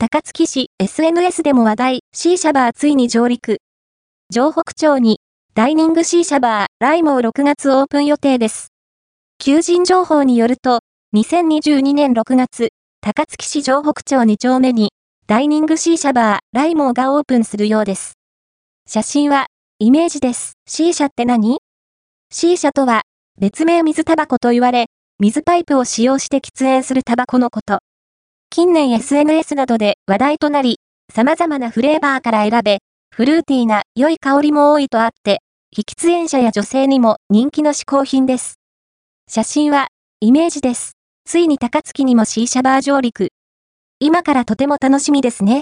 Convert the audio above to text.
高槻市 SNS でも話題、シーシャバーついに上陸。城北町に、ダイニングシーシャバー、ライモー6月オープン予定です。求人情報によると、2022年6月、高槻市城北町2丁目に、ダイニングシーシャバー、ライモーがオープンするようです。写真は、イメージです。シーシャって何？シーシャとは、別名水タバコと言われ、水パイプを使用して喫煙するタバコのこと。近年 SNS などで話題となり、様々なフレーバーから選べ、フルーティーな良い香りも多いとあって、非喫煙者や女性にも人気の嗜好品です。写真は、イメージです。ついに高槻にもシーシャバー上陸。今からとても楽しみですね。